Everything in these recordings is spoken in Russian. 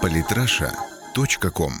Политраша.ком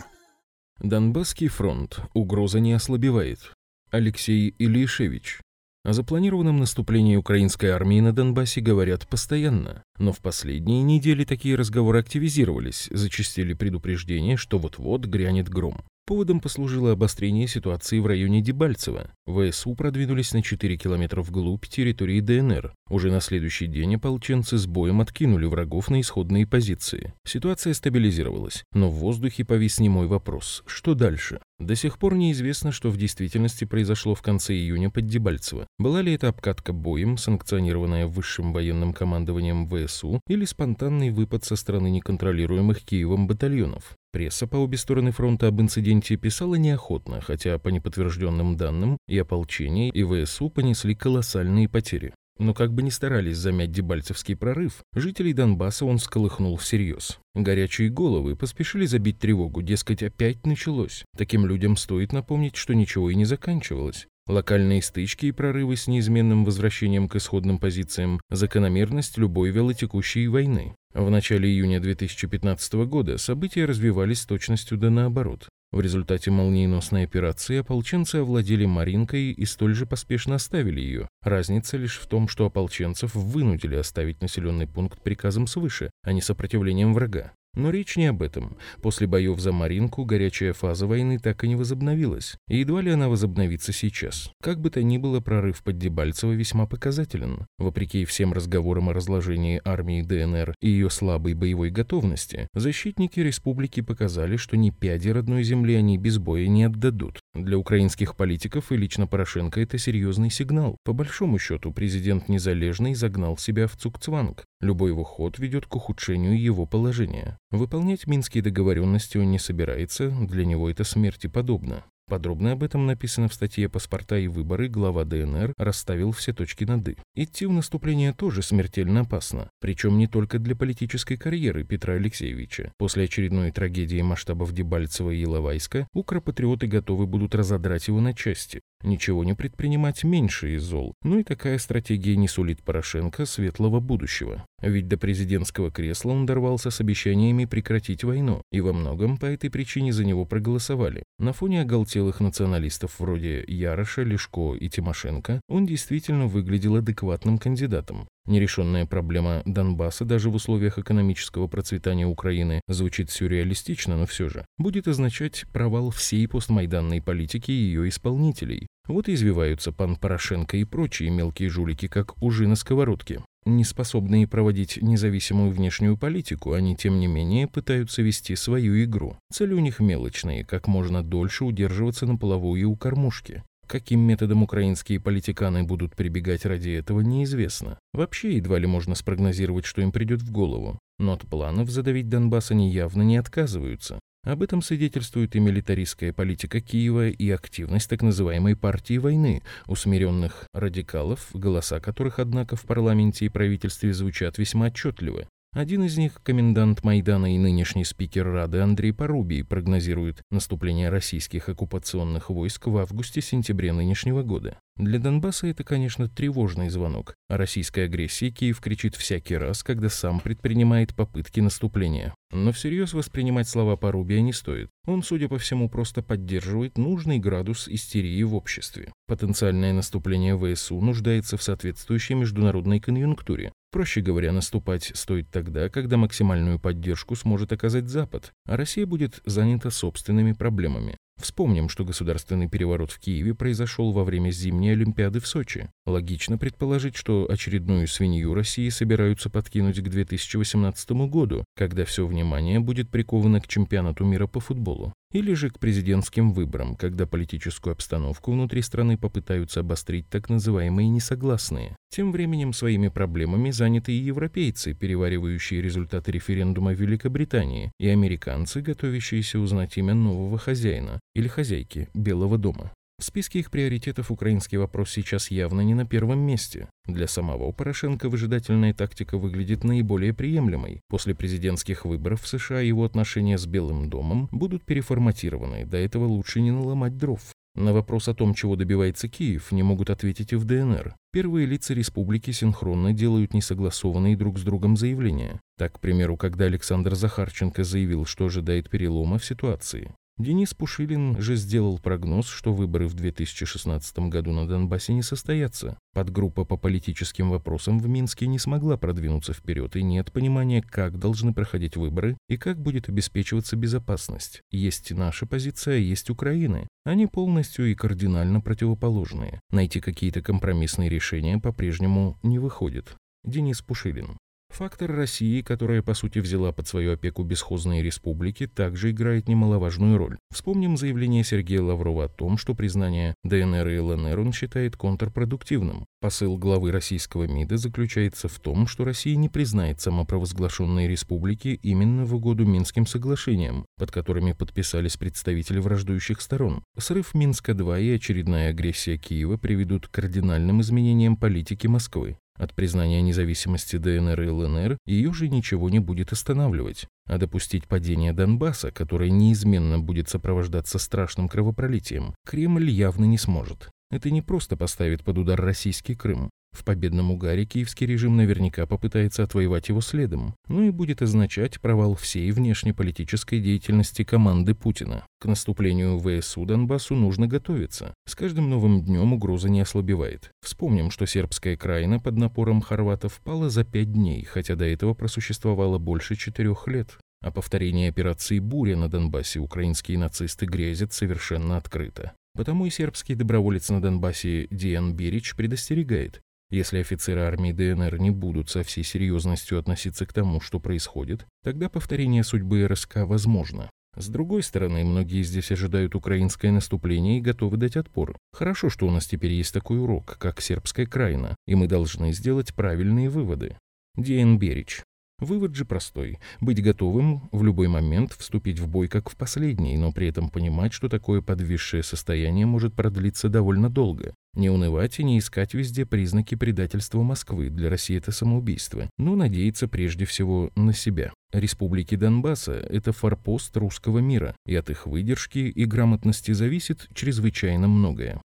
Донбасский фронт. Угроза не ослабевает. Алексей Ильишевич. О запланированном наступлении украинской армии на Донбассе говорят постоянно, но в последние недели такие разговоры активизировались, зачастили предупреждения, что вот-вот грянет гром. Поводом послужило обострение ситуации в районе Дебальцево. ВСУ продвинулись на 4 километра вглубь территории ДНР. Уже на следующий день ополченцы с боем откинули врагов на исходные позиции. Ситуация стабилизировалась, но в воздухе повис немой вопрос. Что дальше? До сих пор неизвестно, что в действительности произошло в конце июня под Дебальцево. Была ли это обкатка боем, санкционированная высшим военным командованием ВСУ, или спонтанный выпад со стороны неконтролируемых Киевом батальонов? Пресса по обе стороны фронта об инциденте писала неохотно, хотя по неподтвержденным данным и ополчение, и ВСУ понесли колоссальные потери. Но как бы ни старались замять Дебальцевский прорыв, жителей Донбасса он сколыхнул всерьез. Горячие головы поспешили забить тревогу, дескать, опять началось. Таким людям стоит напомнить, что ничего и не заканчивалось. Локальные стычки и прорывы с неизменным возвращением к исходным позициям – закономерность любой велотекущей войны. В начале июня 2015 года события развивались с точностью да наоборот. В результате молниеносной операции ополченцы овладели Маринкой и столь же поспешно оставили ее. Разница лишь в том, что ополченцев вынудили оставить населенный пункт приказом свыше, а не сопротивлением врага. Но речь не об этом. После боев за Маринку горячая фаза войны так и не возобновилась. И едва ли она возобновится сейчас. Как бы то ни было, прорыв под Дебальцево весьма показателен. Вопреки всем разговорам о разложении армии ДНР и ее слабой боевой готовности, защитники республики показали, что ни пяди родной земли они без боя не отдадут. Для украинских политиков и лично Порошенко это серьезный сигнал. По большому счету, президент Незалежный загнал себя в цукцванг. Любой его ход ведет к ухудшению его положения. Выполнять минские договоренности он не собирается, для него это смерти подобно. Подробно об этом написано в статье «Паспорта и выборы» глава ДНР расставил все точки над «и». Идти в наступление тоже смертельно опасно, причем не только для политической карьеры Петра Алексеевича. После очередной трагедии масштабов Дебальцева и Иловайска укропатриоты готовы будут разодрать его на части. Ничего не предпринимать меньше из зол, ну и такая стратегия не сулит Порошенко светлого будущего. Ведь до президентского кресла он дорвался с обещаниями прекратить войну, и во многом по этой причине за него проголосовали. На фоне оголтелых националистов вроде Яроша, Лешко и Тимошенко он действительно выглядел адекватным кандидатом. Нерешенная проблема Донбасса даже в условиях экономического процветания Украины звучит сюрреалистично, но все же будет означать провал всей постмайданной политики и ее исполнителей. Вот и извиваются пан Порошенко и прочие мелкие жулики, как ужи на сковородке. Не способные проводить независимую внешнюю политику, они, тем не менее, пытаются вести свою игру. Цели у них мелочные, как можно дольше удерживаться на половую у кормушки. Каким методом украинские политиканы будут прибегать ради этого, неизвестно. Вообще, едва ли можно спрогнозировать, что им придет в голову. Но от планов задавить Донбасс они явно не отказываются. Об этом свидетельствует и милитаристская политика Киева, и активность так называемой партии войны, усмиренных радикалов, голоса которых, однако, в парламенте и правительстве звучат весьма отчетливо. Один из них, комендант Майдана и нынешний спикер Рады Андрей Порубий, прогнозирует наступление российских оккупационных войск в августе-сентябре нынешнего года. Для Донбасса это, конечно, тревожный звонок. О российской агрессии Киев кричит всякий раз, когда сам предпринимает попытки наступления. Но всерьез воспринимать слова Порубия не стоит. Он, судя по всему, просто поддерживает нужный градус истерии в обществе. Потенциальное наступление ВСУ нуждается в соответствующей международной конъюнктуре. Проще говоря, наступать стоит тогда, когда максимальную поддержку сможет оказать Запад, а Россия будет занята собственными проблемами. Вспомним, что государственный переворот в Киеве произошел во время зимней Олимпиады в Сочи. Логично предположить, что очередную свинью России собираются подкинуть к 2018 году, когда все внимание будет приковано к чемпионату мира по футболу или же к президентским выборам, когда политическую обстановку внутри страны попытаются обострить так называемые несогласные. Тем временем своими проблемами заняты и европейцы, переваривающие результаты референдума в Великобритании, и американцы, готовящиеся узнать имя нового хозяина или хозяйки Белого дома. В списке их приоритетов украинский вопрос сейчас явно не на первом месте. Для самого Порошенко выжидательная тактика выглядит наиболее приемлемой. После президентских выборов в США его отношения с Белым домом будут переформатированы, до этого лучше не наломать дров. На вопрос о том, чего добивается Киев, не могут ответить и в ДНР. Первые лица республики синхронно делают несогласованные друг с другом заявления. Так, к примеру, когда Александр Захарченко заявил, что ожидает перелома в ситуации. Денис Пушилин же сделал прогноз, что выборы в 2016 году на Донбассе не состоятся. Подгруппа по политическим вопросам в Минске не смогла продвинуться вперед, и нет понимания, как должны проходить выборы и как будет обеспечиваться безопасность. Есть наша позиция, есть Украины. Они полностью и кардинально противоположные. Найти какие-то компромиссные решения по-прежнему не выходит. Денис Пушилин. Фактор России, которая по сути взяла под свою опеку бесхозные республики, также играет немаловажную роль. Вспомним заявление Сергея Лаврова о том, что признание ДНР и ЛНР он считает контрпродуктивным. Посыл главы российского МИДа заключается в том, что Россия не признает самопровозглашенные республики именно в угоду Минским соглашениям, под которыми подписались представители враждующих сторон. Срыв Минска-2 и очередная агрессия Киева приведут к кардинальным изменениям политики Москвы. От признания независимости ДНР и ЛНР ее же ничего не будет останавливать. А допустить падение Донбасса, которое неизменно будет сопровождаться страшным кровопролитием, Кремль явно не сможет. Это не просто поставит под удар российский Крым. В победном угаре киевский режим наверняка попытается отвоевать его следом, ну и будет означать провал всей внешнеполитической деятельности команды Путина. К наступлению ВСУ Донбассу нужно готовиться. С каждым новым днем угроза не ослабевает. Вспомним, что сербская краина под напором хорватов пала за пять дней, хотя до этого просуществовала больше четырех лет. О повторении операции «Буря» на Донбассе украинские нацисты грезят совершенно открыто. Потому и сербский доброволец на Донбассе Диан Берич предостерегает. Если офицеры армии ДНР не будут со всей серьезностью относиться к тому, что происходит, тогда повторение судьбы РСК возможно. С другой стороны, многие здесь ожидают украинское наступление и готовы дать отпор. Хорошо, что у нас теперь есть такой урок, как сербская крайна, и мы должны сделать правильные выводы. Диэн Берич. Вывод же простой. Быть готовым в любой момент вступить в бой как в последний, но при этом понимать, что такое подвисшее состояние может продлиться довольно долго. Не унывать и не искать везде признаки предательства Москвы. Для России это самоубийство. Но надеяться прежде всего на себя. Республики Донбасса – это форпост русского мира, и от их выдержки и грамотности зависит чрезвычайно многое.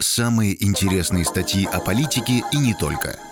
Самые интересные статьи о политике и не только –